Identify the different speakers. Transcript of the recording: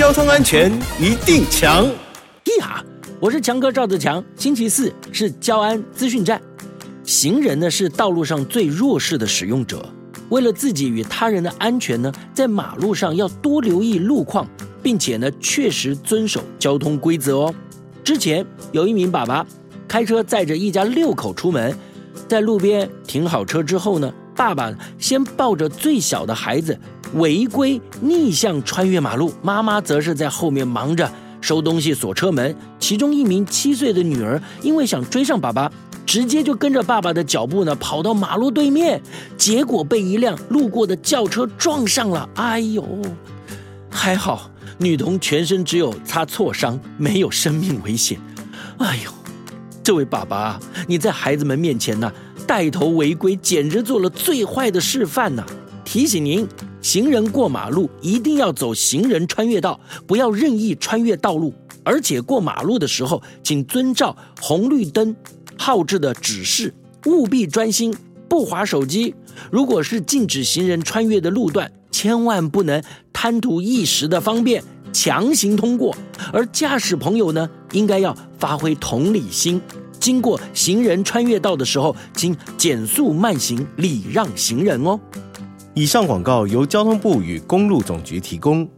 Speaker 1: 交通安全一定强。
Speaker 2: 呀，我是强哥赵子强。星期四是交安资讯站。行人呢是道路上最弱势的使用者，为了自己与他人的安全呢，在马路上要多留意路况，并且呢确实遵守交通规则哦。之前有一名爸爸开车载着一家六口出门，在路边停好车之后呢，爸爸先抱着最小的孩子违规逆向穿越马路，妈妈则是在后面忙着收东西、锁车门。其中一名七岁的女儿因为想追上爸爸。直接就跟着爸爸的脚步呢，跑到马路对面，结果被一辆路过的轿车撞上了。哎呦，还好女童全身只有擦挫伤，没有生命危险。哎呦，这位爸爸，你在孩子们面前呢带头违规，简直做了最坏的示范呐！提醒您，行人过马路一定要走行人穿越道，不要任意穿越道路，而且过马路的时候，请遵照红绿灯。号志的指示，务必专心，不划手机。如果是禁止行人穿越的路段，千万不能贪图一时的方便强行通过。而驾驶朋友呢，应该要发挥同理心，经过行人穿越道的时候，请减速慢行，礼让行人哦。
Speaker 1: 以上广告由交通部与公路总局提供。